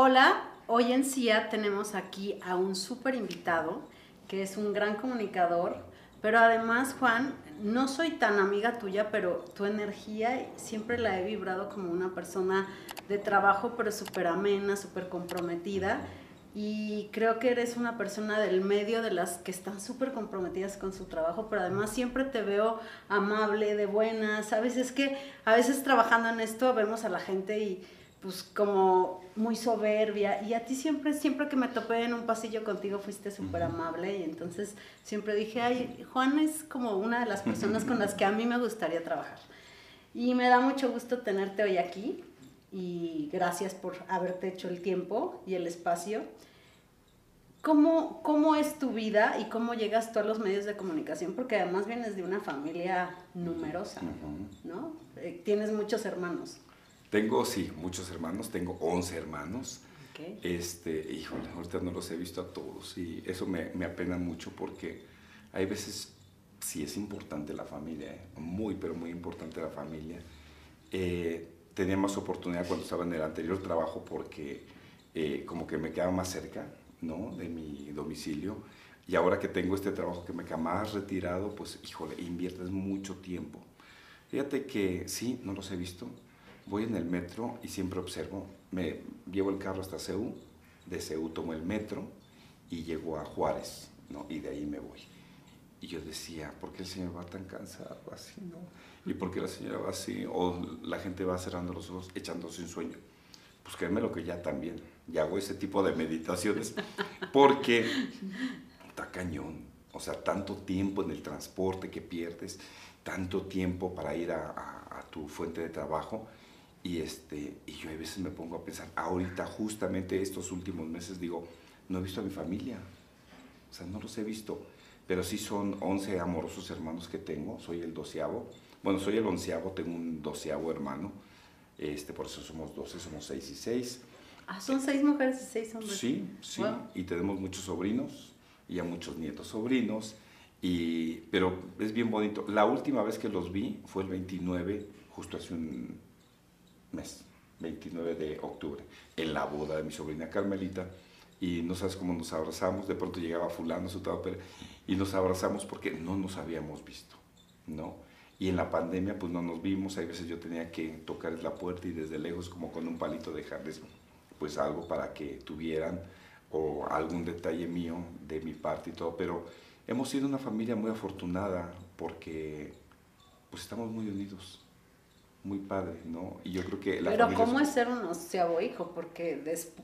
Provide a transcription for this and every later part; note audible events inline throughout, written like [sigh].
Hola, hoy en CIA tenemos aquí a un súper invitado que es un gran comunicador, pero además, Juan, no soy tan amiga tuya, pero tu energía siempre la he vibrado como una persona de trabajo, pero súper amena, súper comprometida. Y creo que eres una persona del medio de las que están súper comprometidas con su trabajo, pero además siempre te veo amable, de buena, ¿sabes? Es que a veces trabajando en esto vemos a la gente y pues como muy soberbia y a ti siempre, siempre que me topé en un pasillo contigo fuiste súper amable y entonces siempre dije, ay, Juan es como una de las personas con las que a mí me gustaría trabajar. Y me da mucho gusto tenerte hoy aquí y gracias por haberte hecho el tiempo y el espacio. ¿Cómo, ¿Cómo es tu vida y cómo llegas tú a los medios de comunicación? Porque además vienes de una familia numerosa, ¿no? Eh, tienes muchos hermanos. Tengo, sí, muchos hermanos, tengo 11 hermanos. Este, híjole, ahorita no los he visto a todos y eso me, me apena mucho porque hay veces, sí es importante la familia, ¿eh? muy, pero muy importante la familia. Eh, tenía más oportunidad cuando estaba en el anterior trabajo porque eh, como que me quedaba más cerca, ¿no? De mi domicilio. Y ahora que tengo este trabajo que me queda más retirado, pues, híjole, inviertes mucho tiempo. Fíjate que sí, no los he visto, voy en el metro y siempre observo, me llevo el carro hasta Ceú, de Ceú tomo el metro y llego a Juárez, ¿no? Y de ahí me voy. Y yo decía, ¿por qué el señor va tan cansado así, no? ¿Y por qué la señora va así? O la gente va cerrando los ojos, echándose un sueño. Pues créeme lo que ya también, ya hago ese tipo de meditaciones, porque está cañón. O sea, tanto tiempo en el transporte que pierdes, tanto tiempo para ir a, a tu fuente de trabajo, y, este, y yo a veces me pongo a pensar, ahorita justamente estos últimos meses digo, no he visto a mi familia, o sea, no los he visto, pero sí son 11 amorosos hermanos que tengo, soy el doceavo, bueno, soy el onceavo, tengo un doceavo hermano, este, por eso somos 12, somos 6 y 6. Ah, son 6 mujeres y 6 hombres. Sí, sí, y tenemos muchos sobrinos y a muchos nietos sobrinos, y, pero es bien bonito. La última vez que los vi fue el 29, justo hace un mes, 29 de octubre, en la boda de mi sobrina Carmelita. Y no sabes cómo nos abrazamos. De pronto llegaba Fulano, su Pérez, y nos abrazamos porque no nos habíamos visto, ¿no? Y en la pandemia, pues no nos vimos. Hay veces yo tenía que tocar la puerta y desde lejos, como con un palito, dejarles pues algo para que tuvieran o algún detalle mío de mi parte y todo. Pero hemos sido una familia muy afortunada porque pues estamos muy unidos muy padre, ¿no? Y yo creo que la Pero ¿cómo es ser un onceavo hijo? Porque,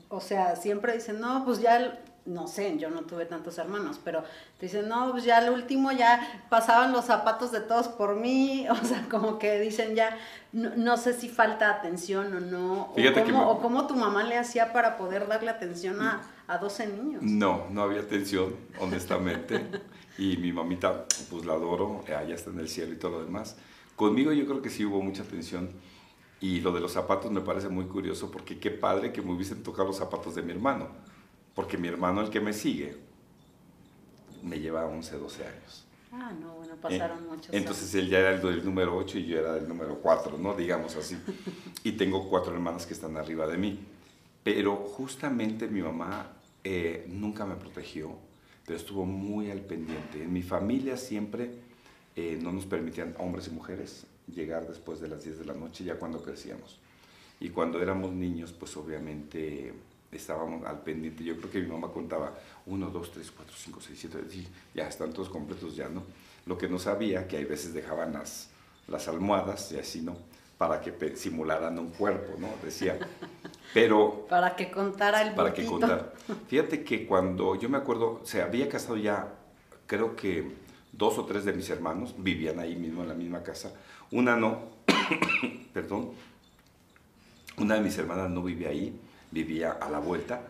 o sea, siempre dicen, no, pues ya, no sé, yo no tuve tantos hermanos, pero te dicen, no, pues ya el último ya pasaban los zapatos de todos por mí, [laughs] o sea, como que dicen ya, no, sé si falta atención o no, o cómo, o cómo, tu mamá le hacía para poder darle atención a, a 12 niños. No, no había atención, honestamente, [laughs] y mi mamita, pues la adoro, allá está en el cielo y todo lo demás Conmigo yo creo que sí hubo mucha tensión. Y lo de los zapatos me parece muy curioso porque qué padre que me hubiesen tocado los zapatos de mi hermano. Porque mi hermano, el que me sigue, me lleva 11, 12 años. Ah, no, bueno, pasaron eh, muchos Entonces él ya era el número 8 y yo era el número 4, ¿no? Digamos así. y tengo cuatro hermanas que están arriba de mí. Pero justamente mi mamá eh, nunca me protegió, pero estuvo muy al pendiente. En mi familia siempre eh, no nos permitían hombres y mujeres llegar después de las 10 de la noche, ya cuando crecíamos. Y cuando éramos niños, pues obviamente estábamos al pendiente. Yo creo que mi mamá contaba 1, 2, 3, 4, 5, 6, 7, ya están todos completos ya, ¿no? Lo que no sabía, que hay veces dejaban las, las almohadas y así, ¿no? Para que simularan un cuerpo, ¿no? Decía. Pero... [laughs] para que contara el Para que contara. Fíjate que cuando yo me acuerdo, se había casado ya, creo que dos o tres de mis hermanos vivían ahí mismo en la misma casa. Una no, [coughs] perdón, una de mis hermanas no vivía ahí, vivía a la vuelta,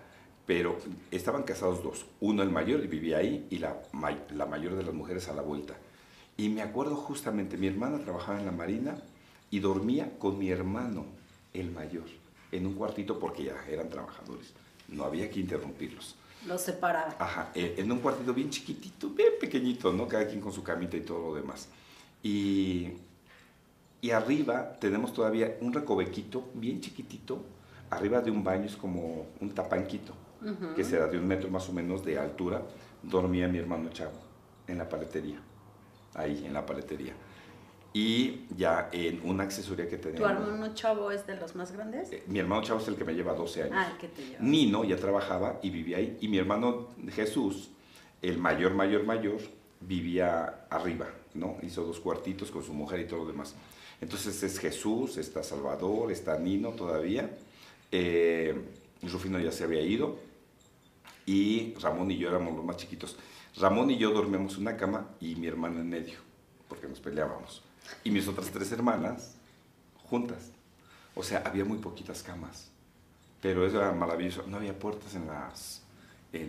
pero estaban casados dos. Uno el mayor vivía ahí y la, la mayor de las mujeres a la vuelta. Y me acuerdo justamente, mi hermana trabajaba en la marina y dormía con mi hermano, el mayor, en un cuartito porque ya eran trabajadores. No había que interrumpirlos. Los separaba. Ajá, eh, en un cuartito bien chiquitito, bien pequeñito, ¿no? Cada quien con su camita y todo lo demás. Y, y arriba tenemos todavía un recovequito bien chiquitito arriba de un baño es como un tapanquito, que será de un metro más o menos de altura, dormía mi hermano Chavo en la paletería, ahí en la paletería. Y ya en una accesoria que tenía. ¿Tu hermano Chavo es de los más grandes? Eh, mi hermano Chavo es el que me lleva 12 años. Ah, el que te lleva. Nino ya trabajaba y vivía ahí. Y mi hermano Jesús, el mayor, mayor, mayor, vivía arriba, ¿no? Hizo dos cuartitos con su mujer y todo lo demás. Entonces es Jesús, está Salvador, está Nino todavía. Eh, Rufino ya se había ido. Y Ramón y yo éramos los más chiquitos. Ramón y yo dormíamos en una cama y mi hermano en medio, porque nos peleábamos. Y mis otras tres hermanas juntas. O sea, había muy poquitas camas. Pero eso era maravilloso. No había puertas en las...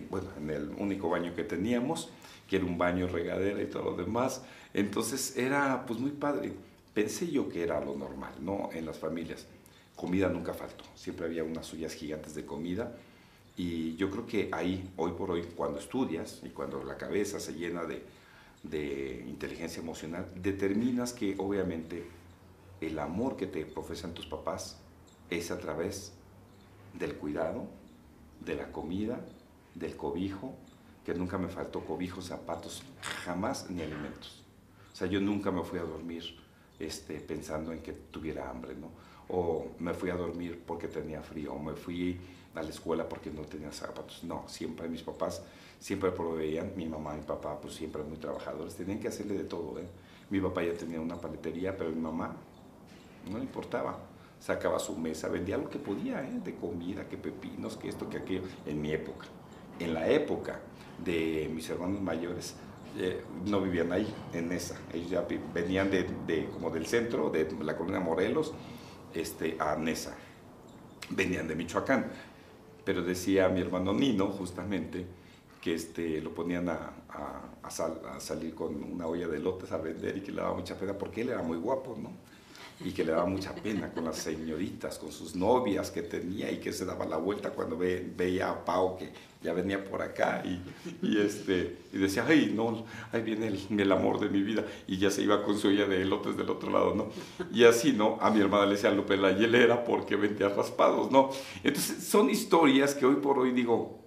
bueno, en el único baño que teníamos, que era un baño regadera y todo lo demás. Entonces era pues muy padre. Pensé yo que era lo normal, ¿no? En las familias. Comida nunca faltó. Siempre había unas ollas gigantes de comida y yo creo que ahí, hoy por hoy, cuando estudias y cuando la cabeza se llena de, de inteligencia emocional, determinas que obviamente el amor que te profesan tus papás es a través del cuidado, de la comida, del cobijo, que nunca me faltó cobijo, zapatos, jamás ni alimentos. O sea, yo nunca me fui a dormir este, pensando en que tuviera hambre, ¿no? O me fui a dormir porque tenía frío, o me fui a la escuela porque no tenía zapatos. No, siempre mis papás siempre proveían, mi mamá y mi papá pues siempre muy trabajadores, tenían que hacerle de todo. ¿eh? Mi papá ya tenía una paletería, pero mi mamá no le importaba. Sacaba su mesa, vendía lo que podía, ¿eh? de comida, que pepinos, que esto, que aquello, en mi época. En la época de mis hermanos mayores, eh, no vivían ahí, en esa. Ellos ya venían de, de, como del centro, de la colonia Morelos, este, a Nesa. Venían de Michoacán pero decía mi hermano Nino, justamente, que este, lo ponían a, a, salir con una olla de lotes a vender y que le daba mucha pena porque él era muy guapo, ¿no? Y que le daba mucha pena con las señoritas, con sus novias que tenía y que se daba la vuelta cuando ve, veía a Pau que ya venía por acá y, y, este, y decía, ay, no, ahí viene el, el, amor de mi vida. Y ya se iba con su olla de elotes del otro lado, ¿no? Y así, ¿no? A mi hermana le decía Lupe la hielera porque vendía raspados, ¿no? Entonces, son historias que hoy por hoy digo,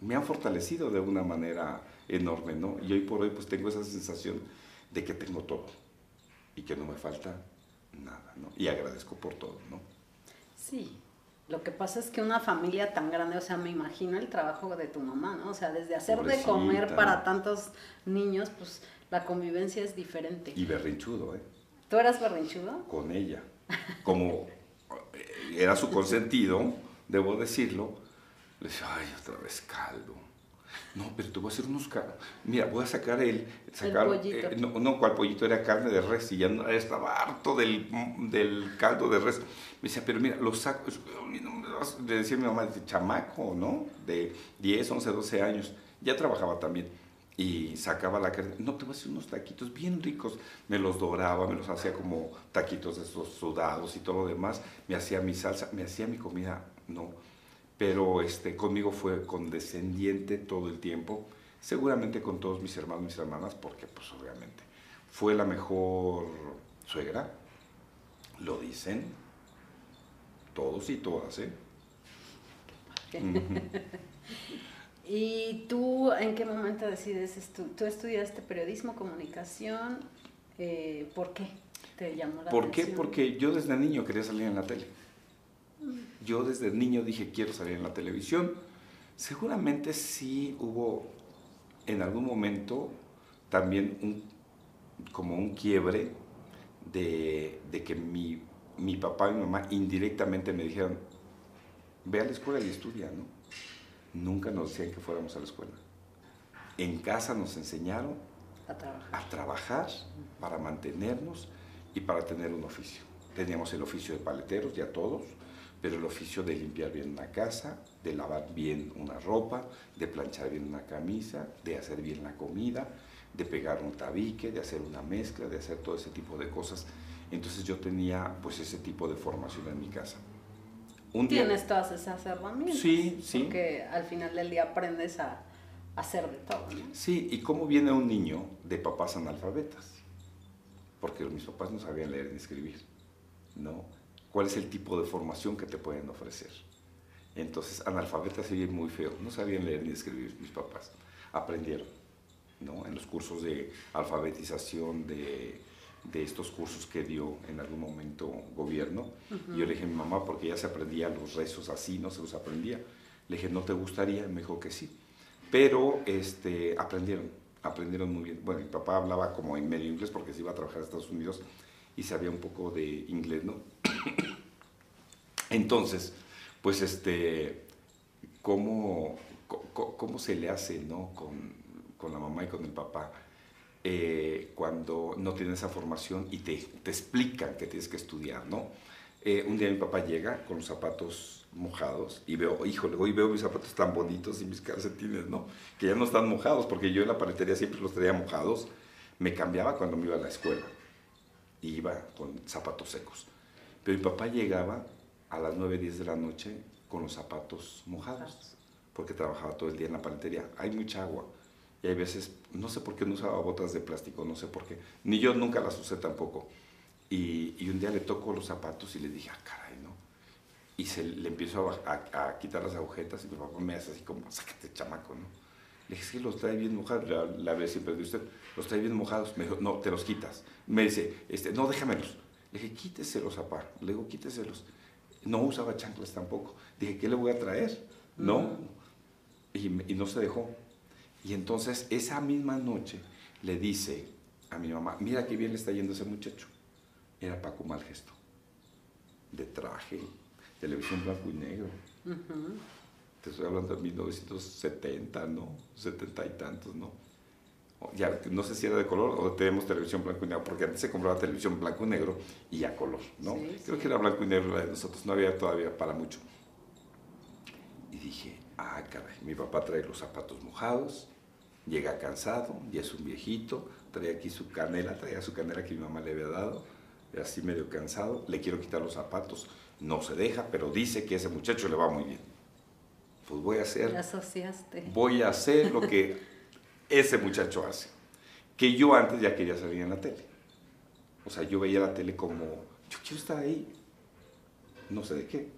me han fortalecido de una manera enorme, ¿no? Y hoy por hoy pues tengo esa sensación de que tengo todo y que no me falta nada, ¿no? Y agradezco por todo, ¿no? Sí, lo que pasa es que una familia tan grande, o sea, me imagino el trabajo de tu mamá, ¿no? O sea, desde hacer de comer para tantos niños, pues la convivencia es diferente. Y berrinchudo, ¿eh? ¿Tú eras berrinchudo? Con ella. Como era su consentido, debo decirlo, le decía, ay, otra vez caldo. No, pero te voy a hacer unos Mira, voy a sacar el. Sacar, el pollito. Eh, no, no, cuál pollito era carne de res y ya no, estaba harto del, del, caldo de res. Me decía, pero mira, lo saco. Le decía a mi mamá, de chamaco, ¿no? De 10, 11, 12 años. Ya trabajaba también. Y sacaba la carne. No, te voy a hacer unos taquitos bien ricos. Me los doraba, me los hacía como taquitos de esos sudados y todo lo demás. Me hacía mi salsa, me hacía mi comida. No pero este, conmigo fue condescendiente todo el tiempo, seguramente con todos mis hermanos y mis hermanas, porque pues obviamente fue la mejor suegra, lo dicen todos y todas, ¿eh? [laughs] ¿Y tú en qué momento decides, estu tú estudiaste periodismo, comunicación, eh, ¿por qué te llamó la ¿Por qué? Porque yo desde niño quería salir en la tele. Yo desde niño dije, quiero salir en la televisión. Seguramente sí hubo en algún momento también un, como un quiebre de, de que mi, mi, papá y mi mamá indirectamente me dijeron, ve a la escuela y estudia, ¿no? Nunca nos decían que fuéramos a la escuela. En casa nos enseñaron a trabajar, a trabajar para mantenernos y para tener un oficio. Teníamos el oficio de paleteros, ya todos, pero el oficio de limpiar bien una casa, de lavar bien una ropa, de planchar bien una camisa, de hacer bien la comida, de pegar un tabique, de hacer una mezcla, de hacer todo ese tipo de cosas. Entonces yo tenía pues ese tipo de formación en mi casa. Un Tienes todas esas herramientas. Sí, sí. Porque al final del día aprendes a hacer de todo. Sí, y cómo viene un niño de papás analfabetas. Porque mis papás no sabían leer ni escribir, ¿no? Cuál es el tipo de formación que te pueden ofrecer. Entonces, analfabetas sería muy feo. No sabían leer ni escribir mis papás. Aprendieron, ¿no? En los cursos de alfabetización, de, de estos cursos que dio en algún momento gobierno. Yo le dije a mi mamá, porque ya se aprendía los rezos así, no se los aprendía. Le dije, ¿no te gustaría? Me dijo que sí. Pero este, aprendieron, aprendieron muy bien. Bueno, mi papá hablaba como en medio inglés porque se iba a trabajar a Estados Unidos y sabía un poco de inglés, ¿no? [coughs] Entonces, pues este, ¿cómo, cómo, se le hace, ¿no? Con, con, la mamá y con el papá. Eh, cuando no tienen esa formación y te, te explican que tienes que estudiar, ¿no? Eh, un día mi papá llega con los zapatos mojados y veo, híjole, hoy veo mis zapatos tan bonitos y mis calcetines, ¿no? Que ya no están mojados, porque yo en la paletería siempre los traía mojados. Me cambiaba cuando me iba a la escuela y iba con zapatos secos. Pero mi papá llegaba a las 9, 10 de la noche con los zapatos mojados, porque trabajaba todo el día en la paletería. Hay mucha agua y hay veces, no sé por qué no usaba botas de plástico, no sé por qué, ni yo nunca las usé tampoco. Y, y un día le toco los zapatos y le dije, ah, caray, ¿no? Y se, le empiezo a, a, quitar las agujetas y mi papá me hace así como, sácate, chamaco, ¿no? Le dije, sí, los trae bien mojados. La, la vez siempre de usted, los trae bien mojados. Me dijo, no, te los quitas. Me dice, este, no, déjamelos. Le dije, quíteselos, papá. Le digo, quíteselos. No usaba chanclas tampoco. Dije, ¿qué le voy a traer? No. Y, y, no se dejó. Y entonces, esa misma noche, le dice a mi mamá, mira qué bien le está yendo ese muchacho. Era Paco Malgesto. De traje, televisión blanco y negro. Te estoy hablando de 1970, ¿no? 70 y tantos, ¿no? Ya, no sé si era de color o tenemos televisión blanco y negro, porque antes se compraba televisión blanco y negro y a color, ¿no? Creo que era blanco y negro la de nosotros, no había todavía para mucho. Y dije, ah, caray, mi papá trae los zapatos mojados, llega cansado, y es un viejito, trae aquí su canela, traía su canela que mi mamá le había dado, así medio cansado, le quiero quitar los zapatos, no se deja, pero dice que ese muchacho le va muy bien pues voy a hacer. asociaste. Voy a hacer lo que [laughs] ese muchacho hace. Que yo antes ya quería salir en la tele. O sea, yo veía la tele como, yo quiero estar ahí. No sé de qué,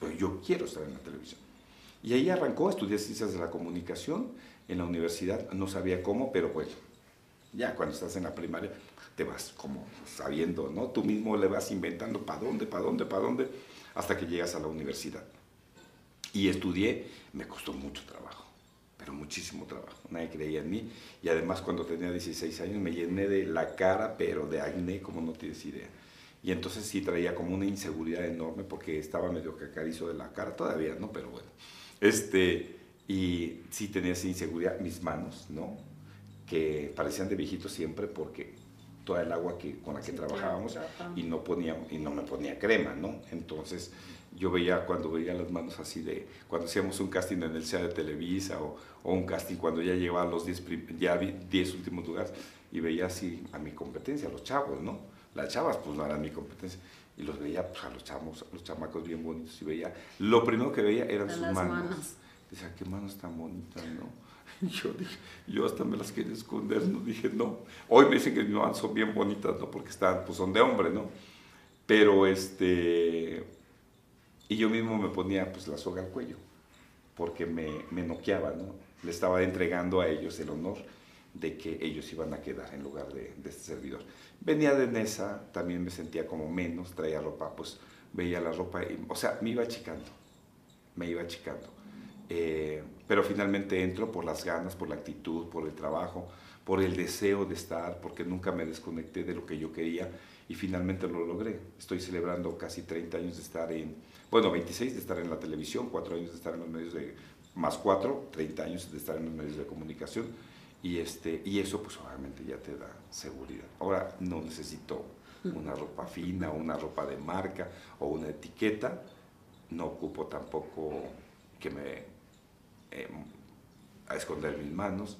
pero yo quiero estar en la televisión. Y ahí arrancó, estudié ciencias de la comunicación en la universidad, no sabía cómo, pero bueno, ya cuando estás en la primaria te vas como sabiendo, ¿no? Tú mismo le vas inventando para dónde, para dónde, para dónde, hasta que llegas a la universidad. Y estudié, me costó mucho trabajo, pero muchísimo trabajo. Nadie creía en mí. Y además cuando tenía 16 años me llené de la cara, pero de acné como no tienes idea. Y entonces sí traía como una inseguridad enorme porque estaba medio cacarizo de la cara, todavía, ¿no? Pero bueno. Este, y sí tenía esa inseguridad, mis manos, ¿no? Que parecían de viejito siempre porque toda el agua que, con la que trabajábamos y no, ponía, y no me ponía crema, ¿no? Entonces yo veía cuando veía las manos así de, cuando hacíamos un casting en el SEA de Televisa o, o un casting cuando ya llevaba los 10 ya diez últimos lugares y veía así a mi competencia, a los chavos, ¿no? Las chavas pues no eran mi competencia y los veía pues, a los chavos, a los chamacos bien bonitos y veía, lo primero que veía eran sus manos. manos. Decía, qué manos tan bonitas, ¿no? [laughs] Yo dije, yo hasta me las quería esconder, ¿no? Dije, no. Hoy me dicen que mis manos son bien bonitas, ¿no? Porque están, pues son de hombre, ¿no? Pero este y yo mismo me ponía pues la soga al cuello, porque me, me noqueaba, ¿no? Le estaba entregando a ellos el honor de que ellos iban a quedar en lugar de, de este servidor. Venía de Nesa, también me sentía como menos, traía ropa, pues veía la ropa, y, o sea, me iba achicando, me iba achicando. Eh, pero finalmente entro por las ganas, por la actitud, por el trabajo, por el deseo de estar, porque nunca me desconecté de lo que yo quería y finalmente lo logré. Estoy celebrando casi 30 años de estar en, bueno, 26 de estar en la televisión, 4 años de estar en los medios de, más 4, 30 años de estar en los medios de comunicación. Y, este, y eso pues obviamente ya te da seguridad. Ahora no necesito una ropa fina, una ropa de marca o una etiqueta, no ocupo tampoco que me eh, a esconder mis manos,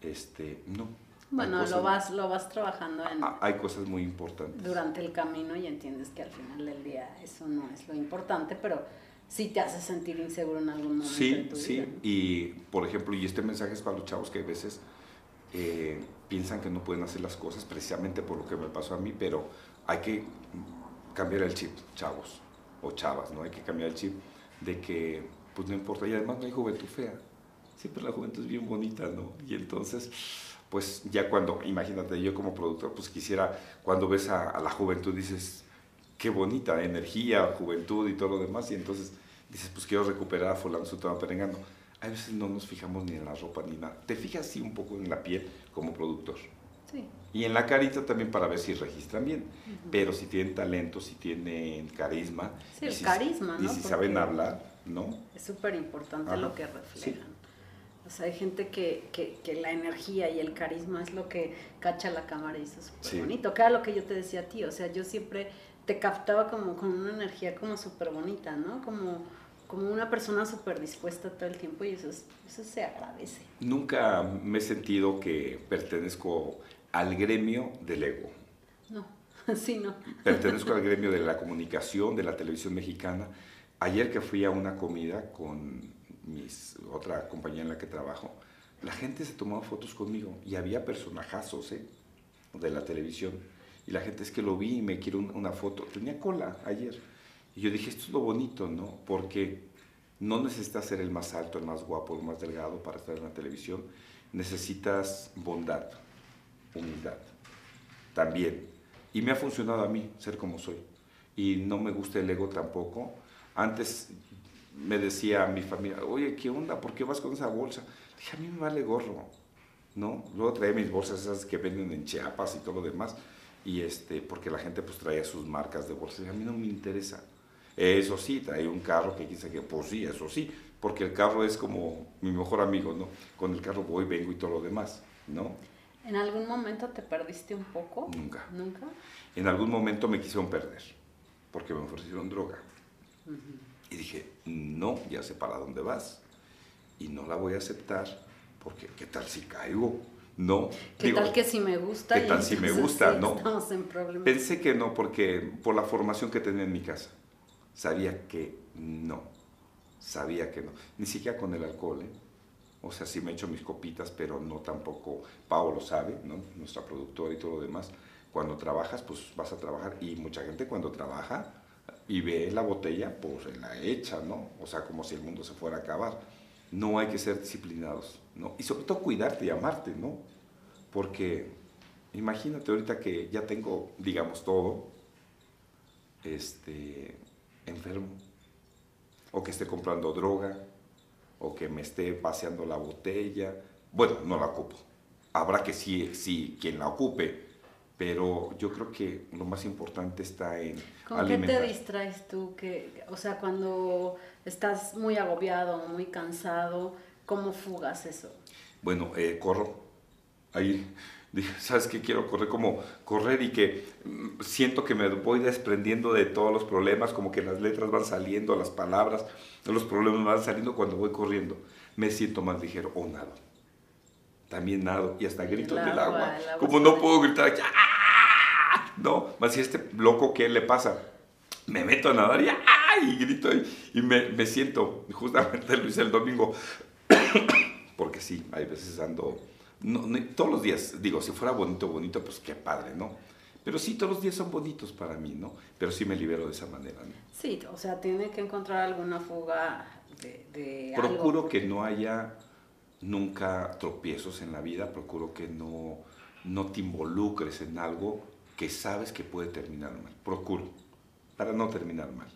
este, no, bueno, lo vas, lo vas trabajando en... Ah, hay cosas muy importantes. Durante el camino y entiendes que al final del día eso no es lo importante, pero sí te hace sentir inseguro en algún momento. Sí, sí. Y, por ejemplo, y este mensaje es para los chavos que a veces eh, piensan que no pueden hacer las cosas precisamente por lo que me pasó a mí, pero hay que cambiar el chip, chavos o chavas, ¿no? Hay que cambiar el chip de que, pues no importa, y además no hay juventud fea, siempre la juventud es bien bonita, ¿no? Y entonces, pues ya cuando, imagínate, yo como productor, pues quisiera, cuando ves a, la juventud, dices, qué bonita, energía, juventud y todo lo demás, y entonces dices, pues quiero recuperar a fulano, su tema perengano. A veces no nos fijamos ni en la ropa ni nada. Te fijas sí un poco en la piel como productor. Sí. Y en la carita también para ver si registran bien. Pero si tienen talento, si tienen carisma. Sí, el carisma, ¿no? Y si saben hablar, ¿no? Es súper importante lo que reflejan. O sea, hay gente que, que, que, la energía y el carisma es lo que cacha la cámara y eso es súper bonito. Que era lo que yo te decía a ti. O sea, yo siempre te captaba como con una energía como súper bonita, ¿no? Como como una persona súper dispuesta todo el tiempo y eso, eso se agradece. Nunca me he sentido que pertenezco al gremio del ego. No, [laughs] sí, no. Pertenezco al [laughs] gremio de la comunicación, de la televisión mexicana. Ayer que fui a una comida con mis, otra compañía en la que trabajo, la gente se tomaba fotos conmigo y había personajazos ¿eh? de la televisión. Y la gente es que lo vi y me quiero una foto. Tenía cola ayer y yo dije, esto es lo bonito, ¿no? Porque no necesitas ser el más alto, el más guapo, el más delgado para estar en la televisión. Necesitas bondad, humildad, también. Y me ha funcionado a mí ser como soy. Y no me gusta el ego tampoco. Antes me decía a mi familia, oye, ¿qué onda? ¿Por qué vas con esa bolsa? dije, a mí me vale gorro, ¿no? Luego traía mis bolsas esas que venden en Chiapas y todo lo demás. Y este, porque la gente pues traía sus marcas de bolsas. Y a mí no me interesa eso sí, hay un carro que dice que, pues sí, eso sí, porque el carro es como mi mejor amigo, ¿no? Con el carro voy, vengo y todo lo demás, ¿no? ¿En algún momento te perdiste un poco? Nunca. ¿Nunca? En algún momento me quisieron perder, porque me ofrecieron droga. Y dije, no, ya sé para dónde vas. Y no la voy a aceptar, porque ¿qué tal si caigo? No. ¿Qué tal que si me gusta? ¿Qué tal si me gusta? no. Pensé que no, porque por la formación que tenía en mi casa sabía que no, sabía que no, ni siquiera con el alcohol, ¿eh? o sea, sí me echo mis copitas, pero no tampoco, Pau lo sabe, ¿no? nuestra productora y todo lo demás, cuando trabajas, pues vas a trabajar, y mucha gente cuando trabaja y ve la botella, pues la echa, ¿no? O sea, como si el mundo se fuera a acabar. No hay que ser disciplinados, ¿no? Y sobre todo cuidarte y amarte, ¿no? Porque imagínate ahorita que ya tengo, digamos, todo, este, enfermo, o que esté comprando droga, o que me esté paseando la botella. Bueno, no la ocupo. Habrá que sí, sí, quien la ocupe, pero yo creo que lo más importante está en ¿Con qué te distraes tú? Que, o sea, cuando estás muy agobiado, muy cansado, ¿cómo fugas eso? Bueno, eh, corro. Ahí [laughs] ¿sabes qué? Quiero correr como correr y que mm, siento que me voy desprendiendo de todos los problemas, como que las letras van saliendo, las palabras, los problemas van saliendo cuando voy corriendo. Me siento más ligero o nado. También nado y hasta grito del agua. Como no puedo gritar, ¡ah! No, más si este loco, ¿qué le pasa? Me meto a nadar y, ¡ah! y grito y, me, me siento, justamente [laughs] lo hice el domingo, [coughs] porque sí, hay veces ando no, todos los días, digo, si fuera bonito, bonito, pues qué padre, ¿no? Pero sí, todos los días son bonitos para mí, ¿no? Pero sí me libero de esa manera, ¿no? Sí, o sea, tiene que encontrar alguna fuga de, de Procuro que no haya nunca tropiezos en la vida, procuro que no, no te involucres en algo que sabes que puede terminar mal. Procuro, para no terminar mal.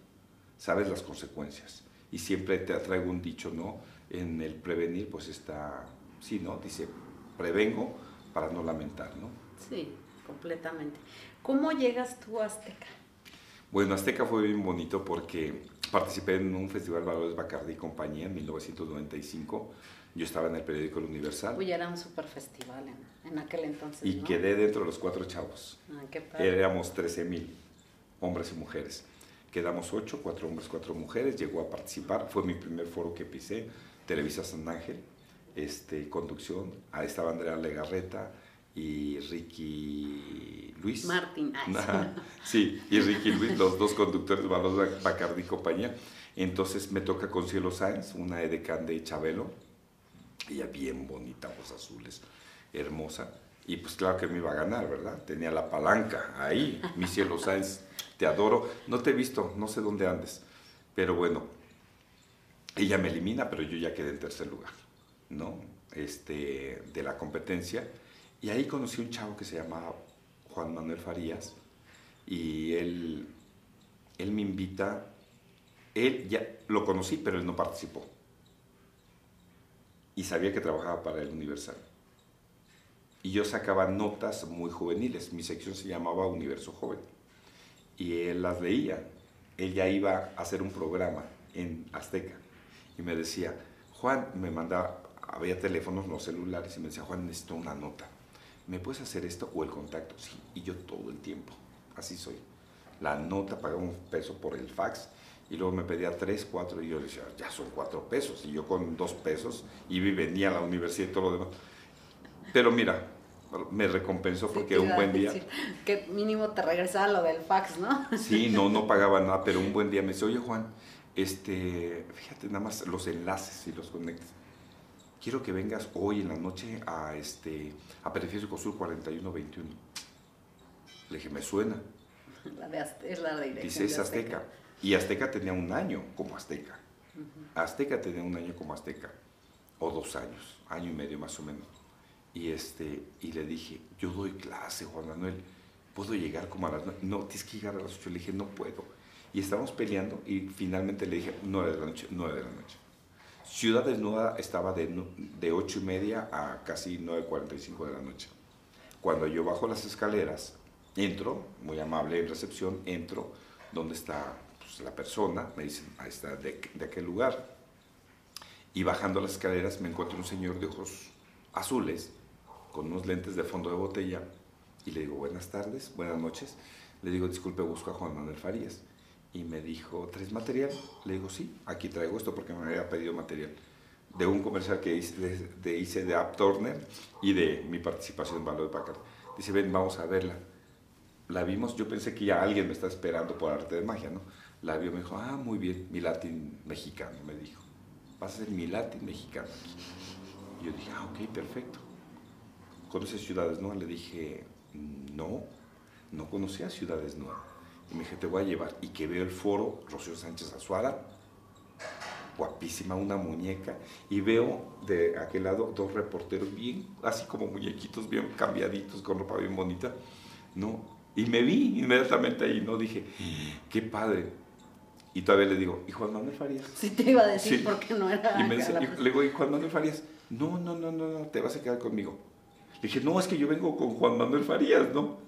Sabes las consecuencias. Y siempre te atraigo un dicho, ¿no? En el prevenir, pues está, sí, ¿no? Dice, prevengo para no lamentar, ¿no? Sí, completamente. ¿Cómo llegas tú a Azteca? Bueno, Azteca fue bien bonito porque participé en un festival Valores Bacardi y compañía en 1995. Yo estaba en el periódico El Universal. Uy, era un super festival en, aquel entonces. Y quedé dentro de los cuatro chavos. Ah, qué padre. Éramos 13 mil hombres y mujeres. Quedamos ocho, cuatro hombres, cuatro mujeres. Llegó a participar. Fue mi primer foro que pisé. Televisa San Ángel este, conducción. Ahí estaba Andrea Legarreta y Ricky Luis. Martín. sí, y Ricky Luis, los dos conductores de Bacardi y compañía. Entonces me toca con Cielo Sáenz, una edecán de Chabelo. Ella bien bonita, ojos azules, hermosa. Y pues claro que me iba a ganar, ¿verdad? Tenía la palanca ahí, mi Cielo [laughs] Sáenz te adoro. No te he visto, no sé dónde andes. Pero bueno, ella me elimina, pero yo ya quedé en tercer lugar, ¿no? Este, de la competencia. Y ahí conocí un chavo que se llamaba Juan Manuel Farías y él, él me invita, él ya lo conocí, pero él no participó. Y sabía que trabajaba para el Universal. Y yo sacaba notas muy juveniles, mi sección se llamaba Universo Joven. Y él las leía. Él ya iba a hacer un programa en Azteca. Y me decía, Juan, me mandaba, había teléfonos, no celulares, y me decía, Juan, necesito una nota ¿me puedes hacer esto o el contacto? Sí, y yo todo el tiempo, así soy. La nota, pagaba un peso por el fax y luego me pedía tres, cuatro y yo le decía, ya son cuatro pesos. Y yo con dos pesos iba y venía a la universidad y todo lo demás. Pero mira, me recompensó porque un buen día... que mínimo te regresaba lo del fax, ¿no? Sí, no, no [laughs] pagaba nada, pero un buen día me dice, oye Juan, este, fíjate nada más los enlaces y los conectes quiero que vengas hoy en la noche a, este, a Periférico Sur 4121. Le dije, me suena. [laughs] La de es la Dice, es Azteca. Y Azteca tenía un año como Azteca. Azteca tenía un año como Azteca. O dos años, año y medio más o menos. Y, este, y le dije, yo doy clase, Juan Manuel. ¿Puedo llegar como a las? No, tienes que llegar a las ocho. Le dije, no puedo. Y estábamos peleando y finalmente le dije, nueve de la noche, nueve de la noche. Ciudad Desnuda estaba de, de 8 y media a casi 9.45 de la noche. Cuando yo bajo las escaleras, entro, muy amable en recepción, entro donde está pues, la persona, me dicen, ahí está, de, de aquel lugar. Y bajando las escaleras me encuentro un señor de ojos azules, con unos lentes de fondo de botella, y le digo, buenas tardes, buenas noches. Le digo, disculpe, busco a Juan Manuel Farías y me dijo, ¿tres material? Le digo, sí, aquí traigo esto porque me había pedido material de un comercial que hice de, hice de App y de mi participación en Valor de Packard. Dice, ven, vamos a verla. La vimos, yo pensé que ya alguien me está esperando por arte de magia, ¿no? La vio, me dijo, ah, muy bien, mi latín mexicano, me dijo. Vas a ser mi latín mexicano Y yo dije, ah, ok, perfecto. ¿Conoces Ciudades Nuevas? Le dije, no, no conocía Ciudades Nuevas y me dije, te voy a llevar. Y que veo el foro, Rocío Sánchez Azuara, guapísima, una muñeca. Y veo de aquel lado dos reporteros bien, así como muñequitos, bien cambiaditos, con ropa bien bonita. ¿no? Y me vi inmediatamente ahí, ¿no? Dije, qué padre. Y todavía le digo, ¿y Juan Manuel Farías? Sí, te iba a decir porque no era. Y me dice, le digo, ¿y Juan Manuel Farías? No, no, no, no, no, te vas a quedar conmigo. Le dije, no, es que yo vengo con Juan Manuel Farías, ¿no?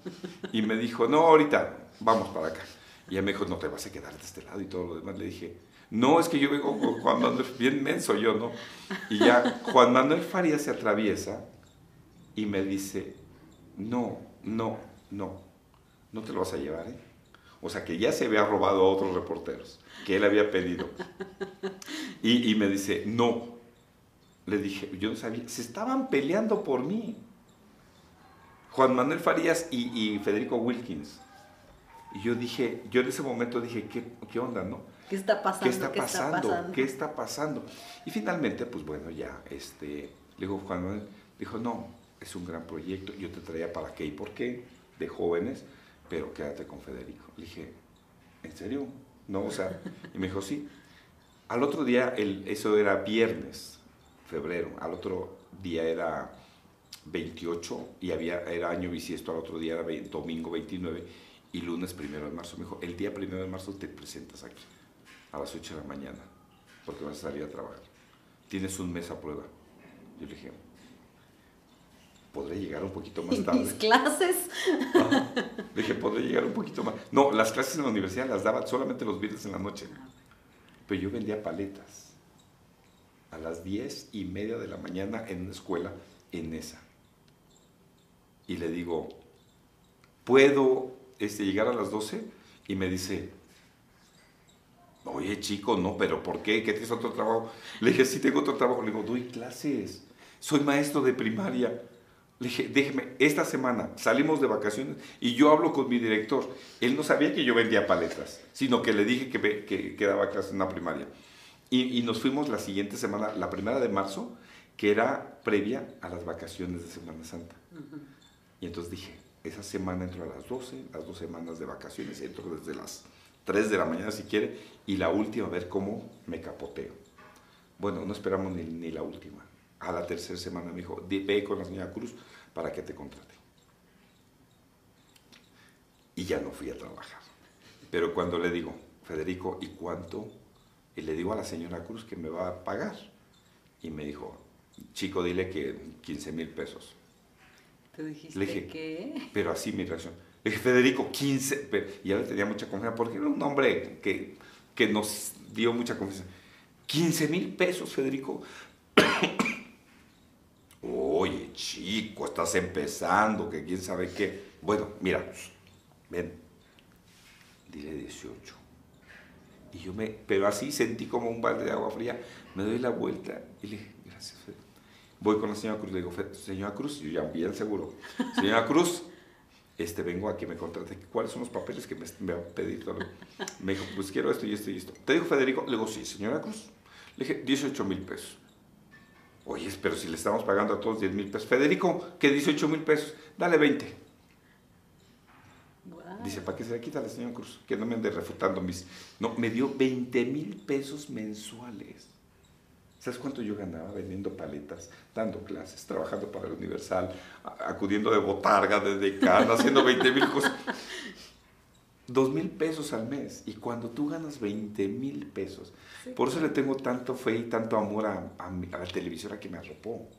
Y me dijo, no, ahorita, vamos para acá. Y ella me dijo, no te vas a quedar de este lado y todo lo demás. Le dije, no, es que yo vengo con Juan Manuel, bien menso yo, ¿no? Y ya Juan Manuel Farías se atraviesa y me dice, no, no, no, no te lo vas a llevar, ¿eh? O sea, que ya se había robado a otros reporteros, que él había pedido. [laughs] Y, y me dice, no. Le dije, yo no sabía, se estaban peleando por mí. Juan Manuel Farías y, y Federico Wilkins. Y yo dije, yo en ese momento dije, ¿qué, qué onda, no? ¿Qué está pasando? ¿Qué está pasando? ¿Qué está pasando? Y finalmente, pues bueno, ya, este, le dijo Juan Manuel, dijo, no, es un gran proyecto, yo te traía para qué y por qué, de jóvenes, pero quédate con Federico. Le dije, ¿en serio? No, o sea, y me dijo, sí. Al otro día, eso era viernes, febrero, al otro día era 28 y había, era año bisiesto, al otro día era domingo 29 y lunes primero de marzo. Me dijo, el día primero de marzo te presentas aquí a las 8 de la mañana porque vas a salir a trabajar. Tienes un mes a prueba. Yo le dije, podré llegar un poquito más tarde. ¿Mis clases? Le dije, podré llegar un poquito más. No, las clases en la universidad las daba solamente los viernes en la noche. Pero yo vendía paletas a las 10 y media de la mañana en una escuela en esa y le digo, ¿puedo este, llegar a las 12? Y me dice, oye chico, no, pero ¿por qué? ¿Qué tienes otro trabajo? Le dije, sí tengo otro trabajo. Le digo, doy clases, soy maestro de primaria. Le dije, déjeme, esta semana salimos de vacaciones y yo hablo con mi director. Él no sabía que yo vendía paletas, sino que le dije que, que, daba clases en la primaria. Y, y, nos fuimos la siguiente semana, la primera de marzo, que era previa a las vacaciones de Semana Santa. Y entonces dije, esa semana entro a las 12, las dos semanas de vacaciones, entro desde las 3 de la mañana si quiere, y la última, a ver cómo me capoteo. Bueno, no esperamos ni, ni la última. A la tercera semana me dijo, ve con la señora Cruz para que te contrate. Y ya no fui a trabajar. Pero cuando le digo, Federico, ¿y cuánto? Y le digo a la señora Cruz que me va a pagar. Y me dijo, chico, dile que 15 mil pesos. ¿Tú dijiste le dije, qué? Pero así mi reacción. Le dije, Federico, 15. y ya le tenía mucha confianza porque era un hombre que, que nos dio mucha confianza. 15 mil pesos, Federico. [coughs] Chico, estás empezando, que quién sabe qué. Bueno, mira, ven, dile 18. Y yo me, pero así sentí como un balde de agua fría. Me doy la vuelta y le dije, gracias, Federico. Voy con la señora Cruz, le digo, señora Cruz, yo ya bien seguro. [laughs] Señora Cruz, este, vengo a que me contrate. ¿Cuáles son los papeles que me, me va a pedir? Me dijo, pues quiero esto y esto y esto. ¿Te dijo Federico? Le digo, sí, señora Cruz. Le dije, 18 mil pesos. Oye, pero si le estamos pagando a todos 10 mil pesos. Federico, que 18 mil pesos, dale 20. Dice, ¿para qué se le quita la señora Cruz? Que no me ande refutando mis... No, me dio 20 mil pesos mensuales. ¿Sabes cuánto yo ganaba vendiendo paletas, dando clases, trabajando para el Universal, acudiendo de botarga, de decana, haciendo 20 mil cosas? [laughs] Dos mil pesos al mes. Y cuando tú ganas 20 mil pesos, por eso le tengo tanto fe y tanto amor a, a, la televisora que me arropó,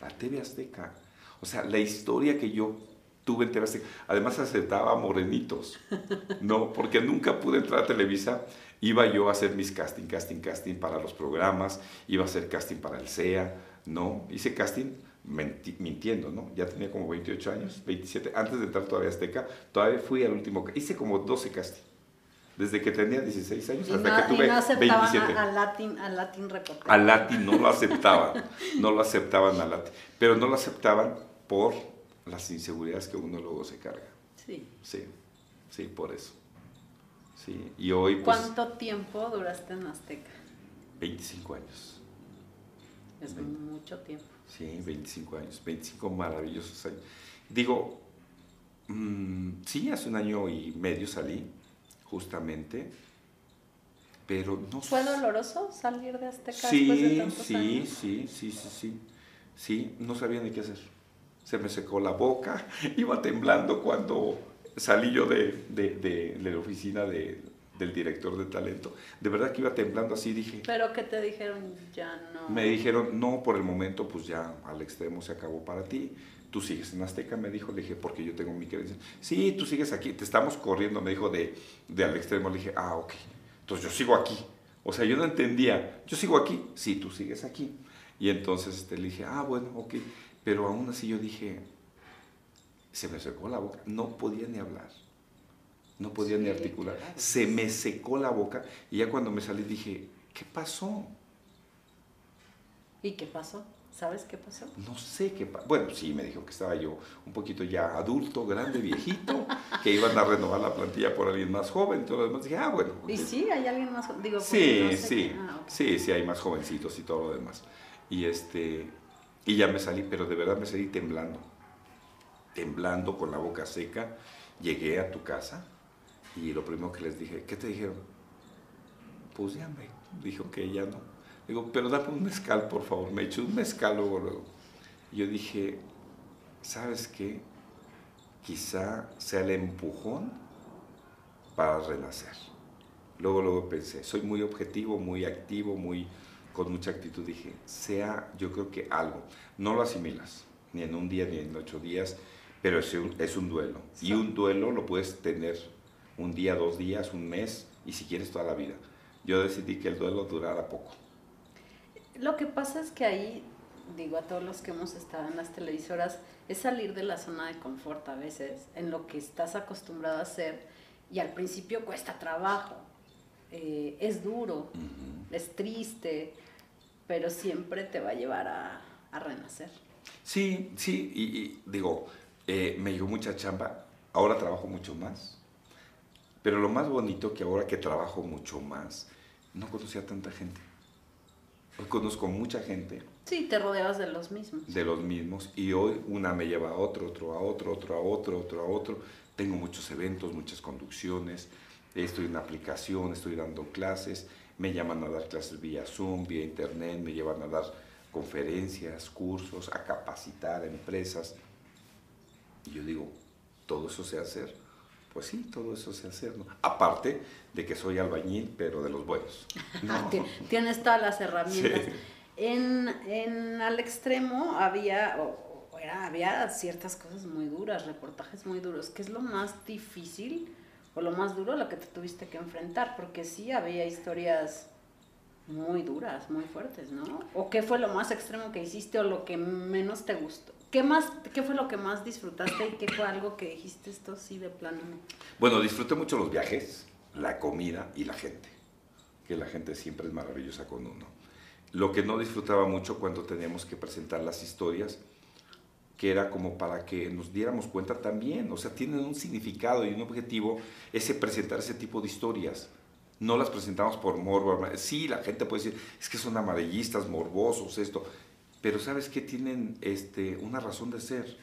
la TV Azteca. O sea, la historia que yo tuve en TV Azteca, además aceptaba morenitos, [laughs] ¿no? Porque nunca pude entrar a Televisa. Iba yo a hacer mis casting, casting, casting para los programas, iba a hacer casting para el SEA, ¿no? Hice casting mintiendo, ¿no? Ya tenía como 28 años, 27, antes de entrar todavía a Azteca, todavía fui al último, hice como 12 castings. Desde que tenía 16 años hasta que tuve y no 27. A, a Latin, a Latin A Latin no lo aceptaban, no lo aceptaban a Latin, pero no lo aceptaban por las inseguridades que uno luego se carga. Sí. Sí, sí, por eso. Sí, y hoy pues, ¿Cuánto tiempo duraste en Azteca? 25 años. Es mucho tiempo. Sí, 25 años, 25 maravillosos años. Digo, mm, sí, hace un año y medio salí, justamente, pero no ¿Fue doloroso salir de Azteca sí, después de tantos sí, años? Sí, sí, sí, sí, sí, no sabía ni qué hacer. Se me secó la boca, [laughs] iba temblando cuando salí yo de, de, de la oficina de, del director de talento. De verdad que iba temblando así, dije... ¿Pero qué te dijeron? Ya no... Me dijeron, no, por el momento pues ya al extremo se acabó para ti. Tú sigues en Azteca, me dijo, le dije, porque yo tengo mi creencia. Sí, tú sigues aquí, te estamos corriendo, me dijo, de, de al extremo. Le dije, ah, ok. Entonces yo sigo aquí. O sea, yo no entendía, yo sigo aquí, sí, tú sigues aquí. Y entonces este, le dije, ah, bueno, ok. Pero aún así yo dije, se me secó la boca, no podía ni hablar no podía ni articular. Se me secó la boca y ya cuando me salí dije, ¿qué pasó? ¿Y qué pasó? ¿Sabes qué pasó? No sé qué pasó. Bueno, sí, me dijo que estaba yo un poquito ya adulto, grande, viejito, que iban a renovar la plantilla por alguien más joven. Todo lo demás dije, ah, bueno. ¿Y sí? ¿Hay alguien más joven? Digo, sí, sí, ah, sí, sí, hay más jovencitos y todo lo demás. Y, este, y ya me salí, pero de verdad me salí temblando. Temblando, con la boca seca. Llegué a tu casa y lo primero que les dije, ¿qué te dijeron? Pues ya me dijo que ya no. Digo, pero dame un mezcal, por favor. Me echó un mezcal luego, luego. Y yo dije, ¿sabes qué? Quizá sea el empujón para renacer. Luego, luego pensé, soy muy objetivo, muy activo, muy con mucha actitud. Dije, sea, yo creo que algo. No lo asimilas, ni en un día, ni en ocho días, pero es un, es un duelo. Y un duelo lo puedes tener un día, dos días, un mes y si quieres toda la vida. Yo decidí que el duelo durara poco. Lo que pasa es que ahí, digo a todos los que hemos estado en las televisoras, es salir de la zona de confort a veces, en lo que estás acostumbrado a hacer y al principio cuesta trabajo, eh, es duro, es triste, pero siempre te va a llevar a, renacer. Sí, sí, y, digo, eh, me llegó mucha chamba, ahora trabajo mucho más, pero lo más bonito que ahora que trabajo mucho más, no conocía a tanta gente. Hoy conozco mucha gente. Sí, te rodeabas de los mismos. De los mismos. Y hoy una me lleva a otro, otro a otro, otro a otro, otro a otro. Tengo muchos eventos, muchas conducciones. Estoy en aplicación, estoy dando clases. Me llaman a dar clases vía Zoom, vía Internet. Me llevan a dar conferencias, cursos, a capacitar a empresas. Y yo digo, ¿todo eso sé hacer? Pues sí, todo eso sé hacer, ¿no? Aparte de que soy albañil, pero de los buenos. [laughs] Tienes todas las herramientas. En, en, al extremo había, había ciertas cosas muy duras, reportajes muy duros. ¿Qué es lo más difícil o lo más duro lo que te tuviste que enfrentar? Porque sí había historias muy duras, muy fuertes, ¿no? ¿O qué fue lo más extremo que hiciste o lo que menos te gustó? ¿Qué, más, ¿Qué fue lo que más disfrutaste y qué fue algo que dijiste esto sí de plano? Bueno, disfruté mucho los viajes, la comida y la gente, que la gente siempre es maravillosa con uno. Lo que no disfrutaba mucho cuando teníamos que presentar las historias, que era como para que nos diéramos cuenta también, o sea, tienen un significado y un objetivo ese presentar ese tipo de historias. No las presentamos por morbo. Sí, la gente puede decir, es que son amarillistas, morbosos, esto pero ¿sabes qué? Tienen este, una razón de ser.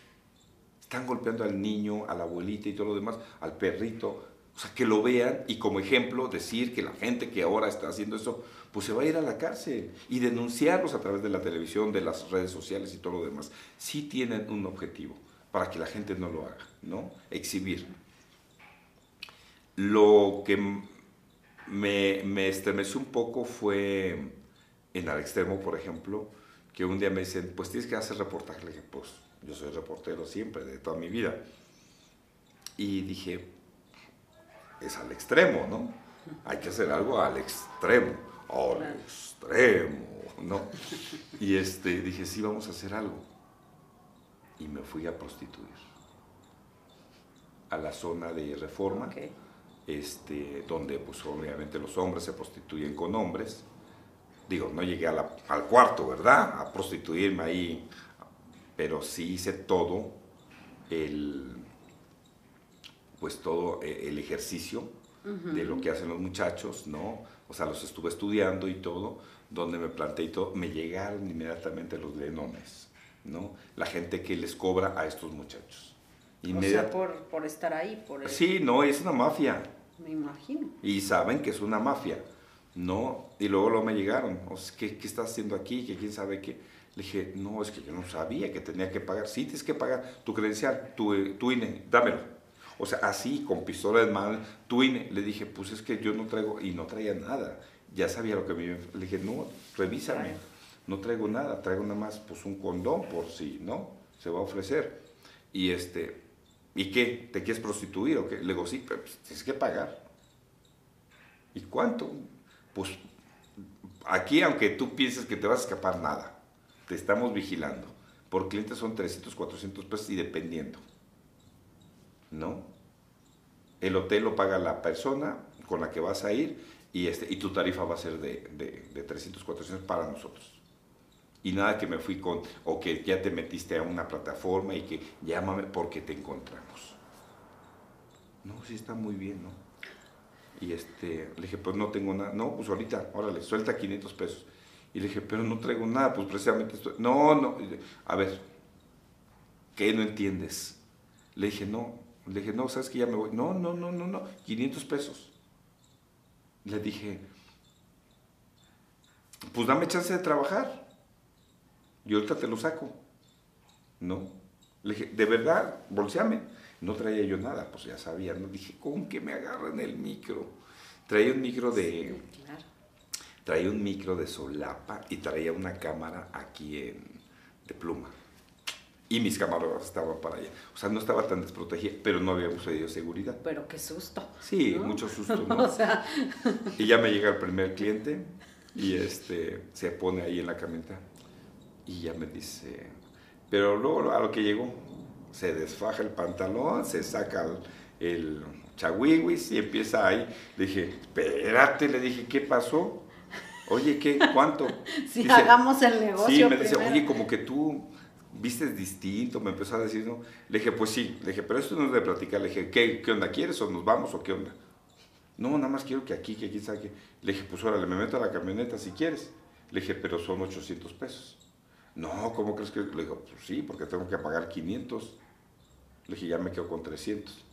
Están golpeando al niño, a la abuelita y todo lo demás, al perrito. O sea, que lo vean y como ejemplo decir que la gente que ahora está haciendo eso, pues se va a ir a la cárcel y denunciarlos a través de la televisión, de las redes sociales y todo lo demás. Sí tienen un objetivo para que la gente no lo haga, ¿no? Exhibir. Lo que me, me estremeció un poco fue en al extremo, por ejemplo, que un día me dicen, pues tienes que hacer reportaje. Le dije, pues yo soy reportero siempre, de toda mi vida. Y dije, es al extremo, ¿no? Hay que hacer algo al extremo, al extremo, ¿no? Y este, dije, sí, vamos a hacer algo. Y me fui a prostituir a la zona de reforma, este, donde pues obviamente los hombres se prostituyen con hombres digo, no llegué al cuarto, ¿verdad? A prostituirme ahí, pero sí hice todo el, pues todo e, el ejercicio de lo que hacen los muchachos, ¿no? O sea, los estuve estudiando y todo, donde me planteé y todo, me llegaron inmediatamente los lenones, ¿no? La gente que les cobra a estos muchachos. o sea, por, por, estar ahí, por Sí, no, es una mafia. Me imagino. Y saben que es una mafia. No, y luego, luego me llegaron, ¿qué, ¿qué estás haciendo aquí? que quién sabe qué? Le dije, no, es que yo no sabía que tenía que pagar. Sí, tienes que pagar tu credencial, tu, INE, dámelo. O sea, así, con pistola de mano, tu INE. Le dije, pues es que yo no traigo, y no traía nada. Ya sabía lo que me iba Le dije, no, revísame. No traigo nada, traigo nada más, pues un condón por si, ¿no? Se va a ofrecer. Y este, ¿y qué? ¿Te quieres prostituir o qué? Le digo, sí, pero pues, tienes que pagar. ¿Y cuánto? Pues aquí, aunque tú pienses que te vas a escapar, nada. Te estamos vigilando. Por clientes son 300, 400 pesos y dependiendo. ¿No? El hotel lo paga la persona con la que vas a ir y, este, y tu tarifa va a ser de, de, 300, 400 para nosotros. Y nada que me fui con, o que ya te metiste a una plataforma y que llámame porque te encontramos. No, sí está muy bien, ¿no? Y este, le dije, pues no tengo nada. No, pues ahorita, órale, suelta 500 pesos. Y le dije, pero no traigo nada, pues precisamente estoy. No, no. A ver, ¿qué no entiendes? Le dije, no. Le dije, no, ¿sabes que ya me voy? No, no, no, no, no. 500 pesos. Le dije, pues dame chance de trabajar. Y ahorita te lo saco. No. Le dije, de verdad, bolseame. No traía yo nada, pues ya sabía, no dije, ¿con qué me agarran el micro? Traía un micro de... Traía un micro de solapa y traía una cámara aquí en, de pluma. Y mis cámaras estaban para allá. O sea, no estaba tan desprotegida, pero no había sucedido seguridad. Pero qué susto. Sí, mucho susto, [laughs] ¿no? o sea... Y ya me llega el primer cliente y este, se pone ahí en la camioneta y ya me dice, pero luego a lo que llegó, se desfaja el pantalón, se saca el, el y empieza ahí. Le dije, espérate, le dije, ¿qué pasó? Oye, ¿qué? ¿Cuánto? [laughs] Si hagamos el negocio. Sí, me dice, oye, como que tú vistes distinto, me empezó a decir, ¿no? Le dije, pues sí, le dije, pero esto no es de platicar. Le dije, ¿qué, qué onda quieres o nos vamos o qué onda? No, nada más quiero que aquí, que aquí saque. Le dije, pues órale, me meto a la camioneta si quieres. Le dije, pero son 800 pesos. No, ¿cómo crees que? Le digo, pues sí, porque tengo que pagar 500. Le dije, ya me quedo con 300.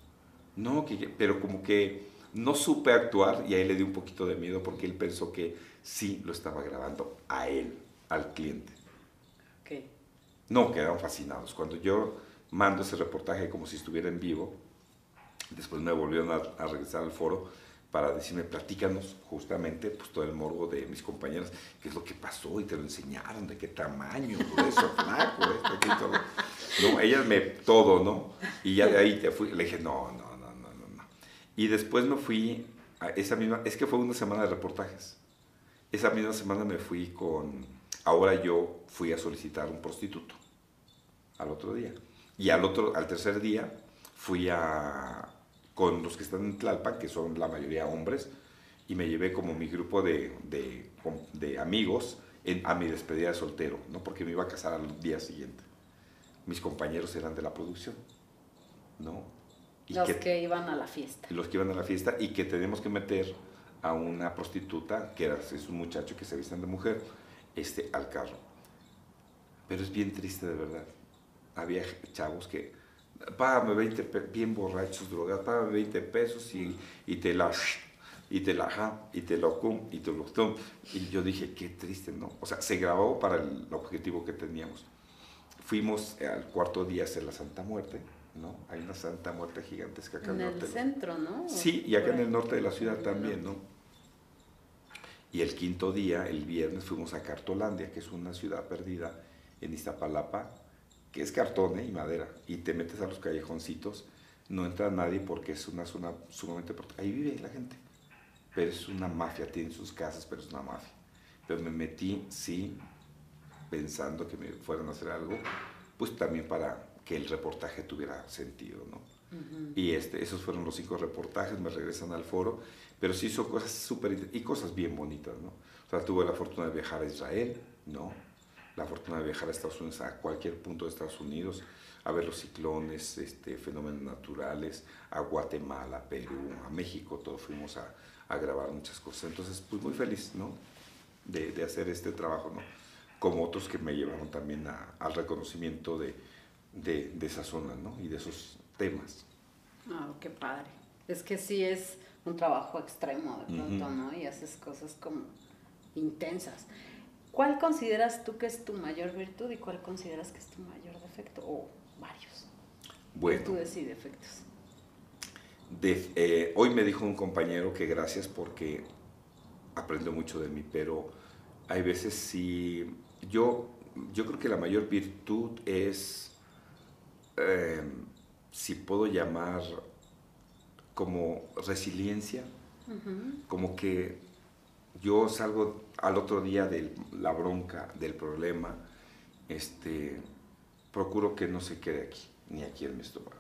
No, pero como que no supe actuar y ahí le di un poquito de miedo porque él pensó que sí lo estaba grabando a él, al cliente. ¿Qué? No, quedaron fascinados. Cuando yo mando ese reportaje como si estuviera en vivo, después me volvieron a regresar al foro para decirme, platícanos justamente pues, todo el morbo de mis compañeras, qué es lo que pasó y te lo enseñaron, de qué tamaño, todo eso, [laughs] flaco, esto, todo. No, ellas me, todo, ¿no? Y ya de ahí te fui, le dije, no, no, no, no, no, no. Y después me fui, a esa misma, es que fue una semana de reportajes. Esa misma semana me fui con, ahora yo fui a solicitar un prostituto, al otro día. Y al otro, al tercer día, fui a, con los que están en Tlalpan, que son la mayoría hombres, y me llevé como mi grupo de, de, amigos en, a mi despedida de soltero, ¿no? porque me iba a casar al día siguiente. Mis compañeros eran de la producción, ¿no? los que, iban a la fiesta. Los que iban a la fiesta y que tenemos que meter a una prostituta, que era, es un muchacho que se visten de mujer, este, al carro. Pero es bien triste de verdad. Había chavos que págame 20 bien borrachos, drogados, págame 20 pesos y, y te la y te la y te lo cum y te lo tum. Y yo dije, qué triste, ¿no? O sea, se grabó para el objetivo que teníamos. Fuimos al cuarto día a hacer la Santa Muerte, ¿no? Hay una Santa Muerte gigantesca acá en el norte. centro, ¿no? Sí, y acá en el norte de la ciudad también, ¿no? Y el quinto día, el viernes, fuimos a Cartolandia, que es una ciudad perdida en Iztapalapa, que es cartón ¿eh? y madera, y te metes a los callejoncitos, no entra nadie porque es una zona sumamente... Ahí vive la gente, pero es una mafia, tienen sus casas, pero es una mafia. Pero me metí, sí, pensando que me fueran a hacer algo, pues también para que el reportaje tuviera sentido, ¿no? Y este, esos fueron los cinco reportajes, me regresan al foro, pero sí hizo cosas súper y cosas bien bonitas, ¿no? O sea, tuve la fortuna de viajar a Israel, ¿no? La fortuna de viajar a Estados Unidos, a cualquier punto de Estados Unidos, a ver los ciclones, este, fenómenos naturales, a Guatemala, Perú, a México, todos fuimos a, a grabar muchas cosas. Entonces, pues muy feliz, ¿no? De, de, hacer este trabajo, ¿no? Como otros que me llevaron también a, al reconocimiento de, de, de, esa zona, ¿no? Y de esos temas. Ah, qué padre. Es que sí es un trabajo extremo de pronto, ¿no? Y haces cosas como intensas. ¿Cuál consideras tú que es tu mayor virtud y cuál consideras que es tu mayor defecto? O varios. Bueno. Virtudes y defectos. Eh, hoy me dijo un compañero que gracias porque aprendió mucho de mí, pero hay veces sí, yo, yo creo que la mayor virtud es, em, si puedo llamar como resiliencia, como que yo salgo al otro día de la bronca, del problema, este, procuro que no se quede aquí, ni aquí en mi estómago.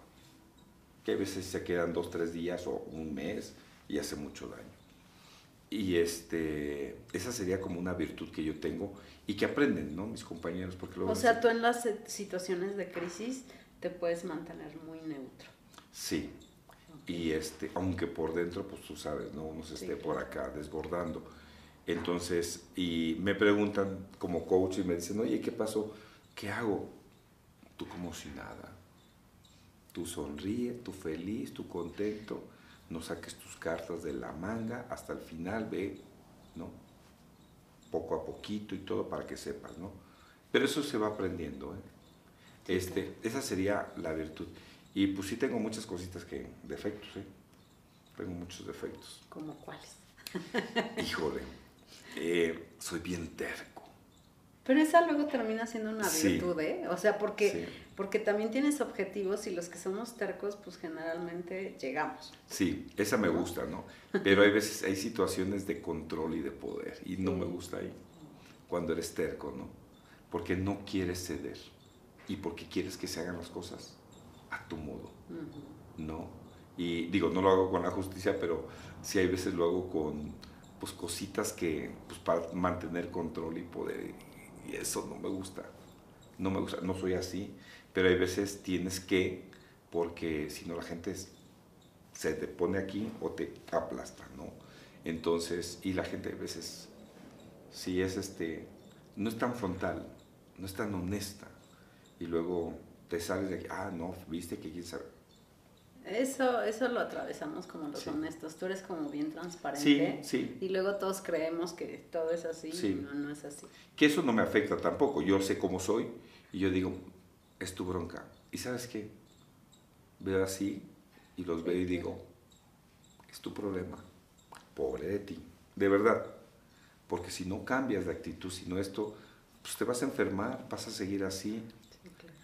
Que a veces se quedan dos, tres días o un mes y hace mucho daño. Y este, esa sería como una virtud que yo tengo y que aprenden, ¿no? Mis compañeros. Porque o sea, tú en las situaciones de crisis te puedes mantener muy neutro. Sí. Y este, aunque por dentro, pues tú sabes, ¿no? Uno se esté por acá desbordando entonces, y me preguntan como coach y me dicen, oye, ¿qué pasó? ¿Qué hago? Tú como si nada. Tú sonríe, tú feliz, tú contento, no saques tus cartas de la manga, hasta el final ve, ¿no? Poco a poquito y todo para que sepas, ¿no? Pero eso se va aprendiendo, ¿eh? Este, esa sería la virtud. Y pues sí tengo muchas cositas que, defectos, ¿eh? Tengo muchos defectos. ¿Como cuáles? Híjole. Eh, soy bien terco. Pero esa luego termina siendo una virtud, ¿eh? O sea, porque, porque también tienes objetivos y los que somos tercos, pues generalmente llegamos. Sí, esa me gusta, ¿no? Pero hay veces, hay situaciones de control y de poder y no me gusta ahí, cuando eres terco, ¿no? Porque no quieres ceder y porque quieres que se hagan las cosas a tu modo, ¿no? Y digo, no lo hago con la justicia, pero sí hay veces lo hago con pues cositas que, pues para mantener control y poder, y eso no me gusta, no me gusta, no soy así, pero hay veces tienes que, porque si no la gente se te pone aquí o te aplasta, ¿no? Entonces, y la gente a veces sí es este, no es tan frontal, no es tan honesta. Y luego te sales de aquí, ah, no, viste que quién sabe. Eso, eso lo atravesamos como los honestos. Tú eres como bien transparente. Sí, sí. Y luego todos creemos que todo es así y no, no es así. Que eso no me afecta tampoco. Yo sé cómo soy y yo digo, es tu bronca. ¿Y sabes qué? Veo así y los veo y digo, es tu problema. Pobre de ti. De verdad. Porque si no cambias de actitud, si no esto, pues te vas a enfermar, vas a seguir así.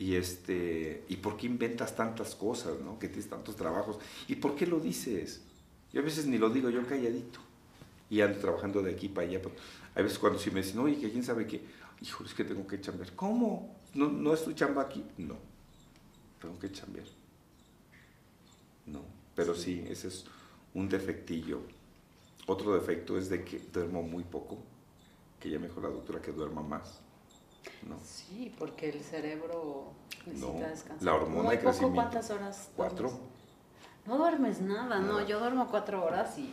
Y, este, ¿Y por qué inventas tantas cosas, ¿no? que tienes tantos trabajos? ¿Y por qué lo dices? Yo a veces ni lo digo yo calladito. Y ando trabajando de aquí para allá. Pues, hay veces cuando si me dicen, oye, que quién sabe qué, hijo, es que tengo que chambear. ¿Cómo? ¿No, ¿No es tu chamba aquí? No, tengo que chambear. No, pero sí. ese es un defectillo. Otro defecto es de que duermo muy poco, que ya me dijo la doctora que duerma más. Sí, porque el cerebro necesita descansar. La hormona de crecimiento. ¿Cuántas horas? Cuatro. No duermes nada, no. Yo duermo cuatro horas y,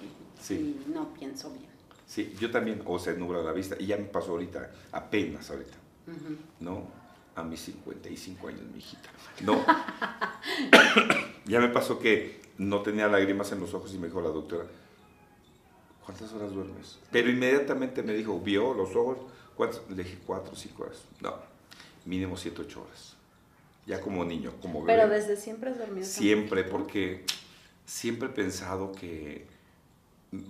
no pienso bien. Sí, yo también, o se nubla la vista, y ya me pasó ahorita, apenas ahorita, ¿no? A mis 55 años, mi hijita. No. [coughs] ya me pasó que no tenía lágrimas en los ojos y me dijo la doctora, ¿cuántas horas duermes? Pero inmediatamente me dijo, vio los ojos, ¿Cuántos? Le dije cuatro o cinco horas. No, mínimo siete, ocho horas. Ya como niño, como bebé. Pero desde siempre has dormido. Siempre, porque siempre he pensado que,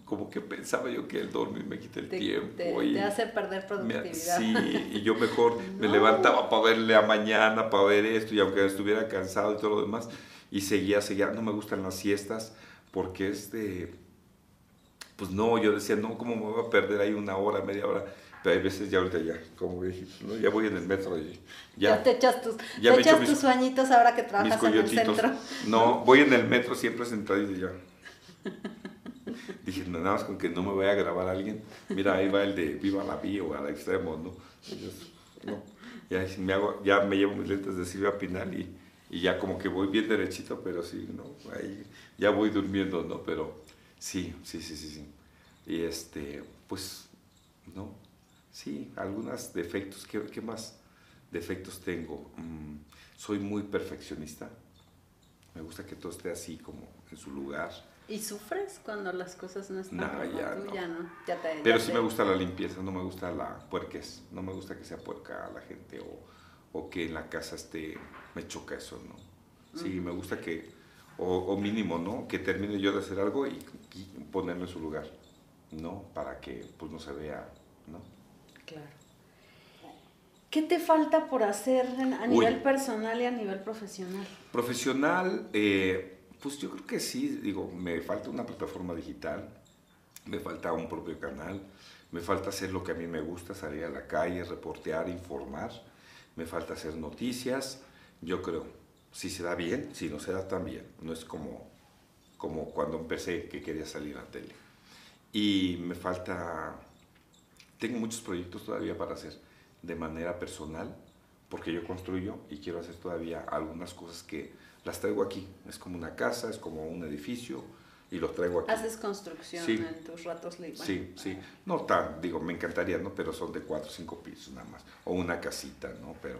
como que pensaba yo que el dormir me quita el tiempo. Te, y hace perder productividad. sí, y yo mejor [laughs] me levantaba para verle a mañana, para ver esto, y aunque estuviera cansado y todo lo demás, y seguía, seguía. No me gustan las siestas porque es de... Pues no, yo decía, no, ¿cómo me voy a perder ahí una hora, media hora? Hay veces ya ahorita ya, como dije, ya voy en el metro y ya, te echas tus, te echas tus sueñitos ahora que trabajas en el centro. No, voy en el metro siempre sentado y ya. Dije, nada más con que no me vaya a grabar alguien. Mira, ahí va el de Viva la Vía o al extremo, ¿no? no. Ya, me hago, ya me llevo mis lentes de Silvia Pinal y, y ya como que voy bien derechito, pero sí, ¿no? Ahí ya voy durmiendo, ¿no? Pero sí, sí, sí, sí, sí. Y este, pues, ¿no? Sí, algunos defectos. ¿Qué, más defectos tengo? Mm, soy muy perfeccionista. Me gusta que todo esté así como en su lugar. ¿Y sufres cuando las cosas no están no, ya, no. Ya no. Pero sí me gusta la limpieza, no me gusta la puerques. No me gusta que sea puerca la gente o, que en la casa esté... Me choca eso, ¿no? Sí, me gusta que... O, mínimo, ¿no? Que termine yo de hacer algo y, y ponerlo en su lugar, ¿no? Para que pues no se vea. Claro. ¿Qué te falta por hacer a nivel personal y a nivel profesional? Profesional, eh, pues yo creo que sí, digo, me falta una plataforma digital, me falta un propio canal, me falta hacer lo que a mí me gusta, salir a la calle, reportear, informar, me falta hacer noticias, yo creo, si se da bien, si no se da tan bien, no es como, como cuando empecé que quería salir a la tele. Y me falta tengo muchos proyectos todavía para hacer de manera personal, porque yo construyo y quiero hacer todavía algunas cosas que las traigo aquí. Es como una casa, es como un edificio y los traigo aquí. ¿Haces construcción en tus ratos libres? Sí, sí. No tan, digo, me encantaría, ¿no? Pero son de cuatro o cinco pisos nada más. O una casita, ¿no? Pero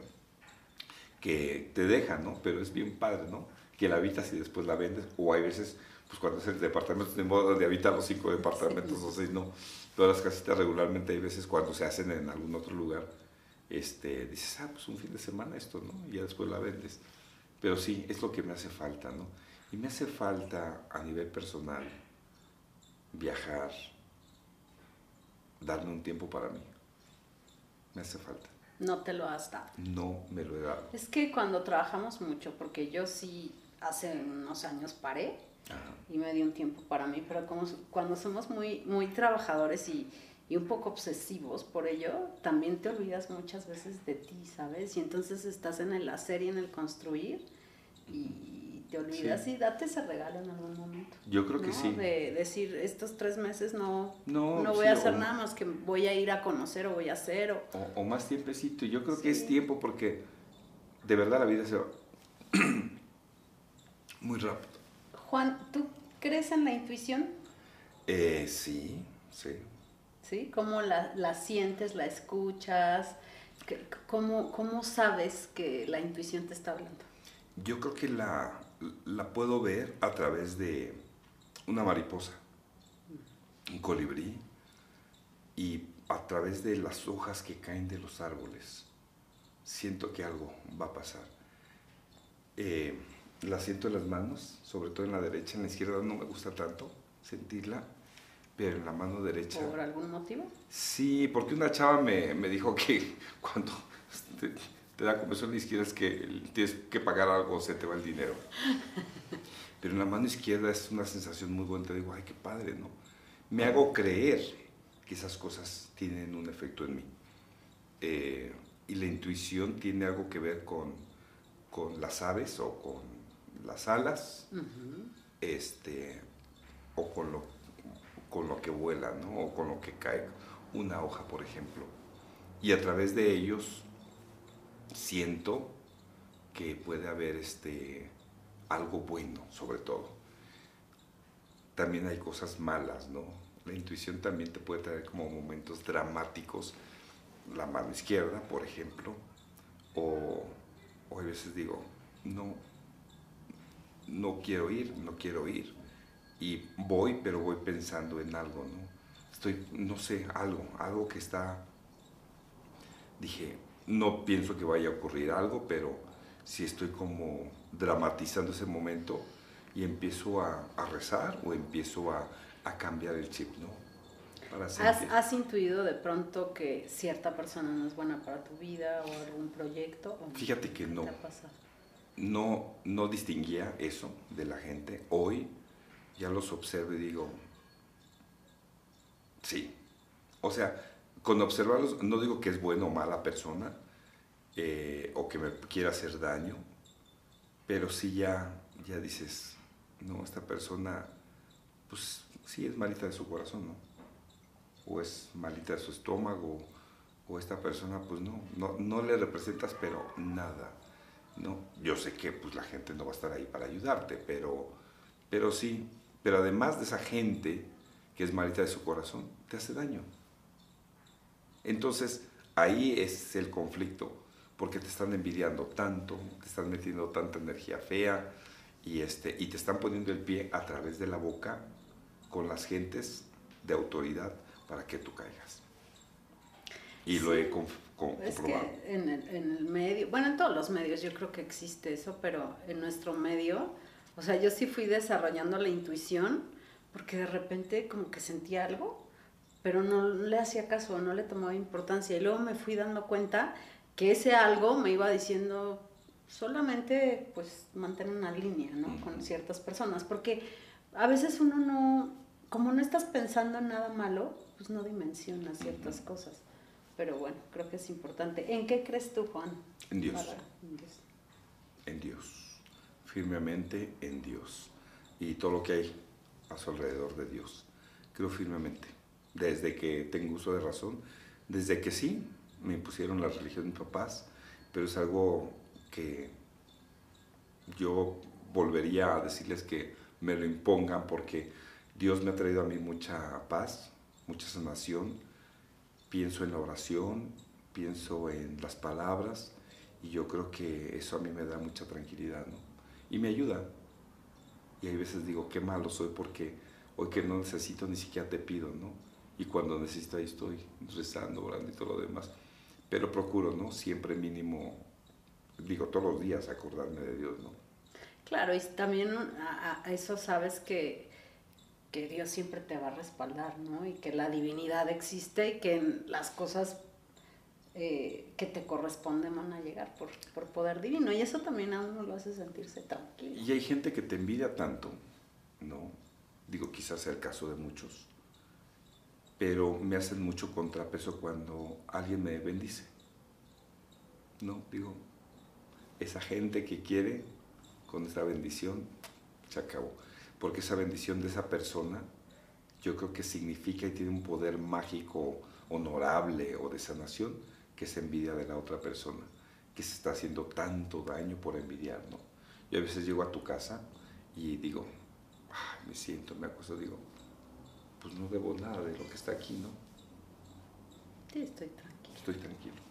que te deja, ¿no? Pero es bien padre, ¿no? Que la habitas y después la vendes. O hay veces, pues cuando es el departamento de moda de habitar los cinco departamentos o seis, no todas las casitas regularmente hay veces cuando se hacen en algún otro lugar, este, dices, ah, pues un fin de semana esto, ¿no? Y ya después la vendes. Pero sí, es lo que me hace falta, ¿no? Y me hace falta a nivel personal viajar, darme un tiempo para mí. Me hace falta. No te lo has dado. No me lo he dado. Es que cuando trabajamos mucho, porque yo sí hace unos años paré, y me dio un tiempo para mí, pero como cuando somos muy, muy trabajadores y, y, un poco obsesivos por ello, también te olvidas muchas veces de ti, ¿sabes? Y entonces estás en el hacer y en el construir y te olvidas y date ese regalo en algún momento. Yo creo que sí. De decir, estos tres meses no, no, no voy a hacer nada más que voy a ir a conocer o voy a hacer. O, o, más tiempecito. Yo creo que es tiempo porque de verdad la vida se va [clears throat] muy rápido. Juan, ¿tú crees en la intuición? Eh, sí, sí. ¿sí? ¿Cómo la, la sientes, la escuchas? ¿Cómo, ¿Cómo sabes que la intuición te está hablando? Yo creo que la, la puedo ver a través de una mariposa, un colibrí, y a través de las hojas que caen de los árboles. Siento que algo va a pasar. Eh, la siento en las manos, sobre todo en la derecha, en la izquierda no me gusta tanto sentirla, pero en la mano derecha. ¿Por algún motivo? Sí, porque una chava me, me dijo que [laughs] cuando te, te da comezón en la izquierda es que tienes que pagar algo, se te va el dinero. [laughs] Pero en la mano izquierda es una sensación muy buena, te digo, ay, qué padre, ¿no? Me hago creer que esas cosas tienen un efecto en mí. Eh, y la intuición tiene algo que ver con, con las aves o con las alas, este, o con lo, con lo que vuela, ¿no? o con lo que cae una hoja, por ejemplo. Y a través de ellos siento que puede haber este, algo bueno, sobre todo. También hay cosas malas, ¿no? La intuición también te puede traer como momentos dramáticos, la mano izquierda, por ejemplo, o, o a veces digo, no, no quiero ir, no quiero ir. Y voy, pero voy pensando en algo, ¿no? Estoy, no sé, algo, algo que está, dije, no pienso que vaya a ocurrir algo, pero sí estoy como dramatizando ese momento y empiezo a, rezar o empiezo a, cambiar el chip, ¿no? ¿Has, intuido de pronto que cierta persona no es buena para tu vida o algún proyecto? Fíjate que no. No, no distinguía eso de la gente. Hoy ya los observo y digo, sí. O sea, con observarlos, no digo que es buena o mala persona eh, o que me quiera hacer daño, pero sí ya, ya dices, no, esta persona, pues sí es malita de su corazón, ¿no? O es malita de su estómago, o esta persona, pues no, no, no le representas, pero nada. No, yo sé que pues la gente no va a estar ahí para ayudarte, pero, pero sí, pero además de esa gente que es malita de su corazón, te hace daño. Entonces, ahí es el conflicto, porque te están envidiando tanto, te están metiendo tanta energía fea y, este, y te están poniendo el pie a través de la boca con las gentes de autoridad para que tú caigas. Y lo he Es que en el, en el medio, bueno, en todos los medios yo creo que existe eso, pero en nuestro medio, o sea, yo sí fui desarrollando la intuición porque de repente como que sentía algo pero no le hacía caso, no le tomaba importancia. Y luego me fui dando cuenta que ese algo me iba diciendo solamente pues mantener una línea, ¿no? Con ciertas personas, porque a veces uno no, como no estás pensando en nada malo, pues no dimensiona ciertas cosas. Pero bueno, creo que es importante. ¿En qué crees tú, Juan? En Dios. en Dios. En Dios. Firmemente en Dios. Y todo lo que hay a su alrededor de Dios. Creo firmemente desde que tengo uso de razón, desde que sí, me impusieron la religión de mis papás, pero es algo que yo volvería a decirles que me lo impongan porque Dios me ha traído a mí mucha paz, mucha sanación, pienso en la oración, pienso en las palabras y yo creo que eso a mí me da mucha tranquilidad, ¿no? Y me ayuda. Y hay veces digo, qué malo soy porque hoy que no necesito ni siquiera te pido, ¿no? y cuando necesito ahí estoy rezando, orando y todo lo demás. Pero procuro, ¿no? Siempre mínimo, digo, todos los días acordarme de Dios, ¿no? Claro, y también a, eso sabes que, que Dios siempre te va a respaldar, ¿no? Y que la divinidad existe y que las cosas eh, que te corresponden van a llegar por, por poder divino. Y eso también a uno lo hace sentirse tranquilo. Y hay gente que te envidia tanto, ¿no? Digo, quizás sea el caso de muchos, pero me hacen mucho contrapeso cuando alguien me bendice. No, digo, esa gente que quiere con esa bendición, se acabó. Porque esa bendición de esa persona, yo creo que significa y tiene un poder mágico, honorable o de sanación, que es envidia de la otra persona, que se está haciendo tanto daño por envidiar, ¿no? Yo a veces llego a tu casa y digo, me siento, me acuesto, digo, pues no debo nada de lo que está aquí, ¿no? Sí, estoy tranquilo. Estoy tranquilo.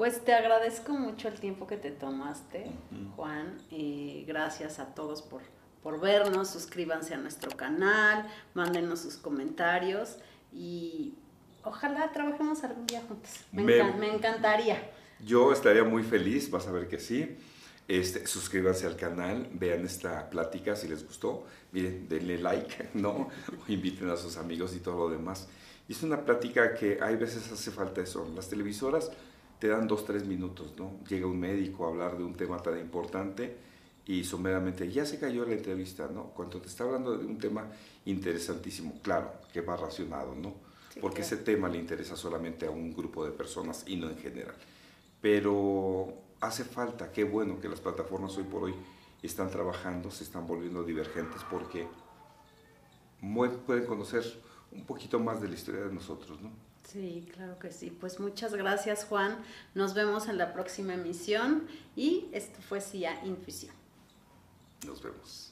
Pues te agradezco mucho el tiempo que te tomaste, Juan, y gracias a todos por, por vernos, suscríbanse a nuestro canal, mándenos sus comentarios y ojalá trabajemos algún día juntos. Me, me encantaría. Yo estaría muy feliz, vas a ver que sí. Este, suscríbanse al canal, vean esta plática si les gustó, miren, denle like, [laughs] ¿no? inviten a sus amigos y todo lo demás. Y es una plática que hay veces hace falta eso. Las televisoras te dan dos, tres minutos, ¿no? Llega un médico a hablar de un tema tan importante y someramente ya se cayó la entrevista, ¿no? Cuando te está hablando de un tema interesantísimo, claro, que va racionado, ¿no? Porque ese tema le interesa solamente a un grupo de personas y no en general. Pero hace falta, qué bueno que las plataformas hoy por hoy están trabajando, se están volviendo divergentes porque pueden conocer un poquito más de la historia de nosotros, ¿no? Sí, claro que sí. Pues muchas gracias, Juan. Nos vemos en la próxima emisión y esto fue CIA Infusión. Nos vemos.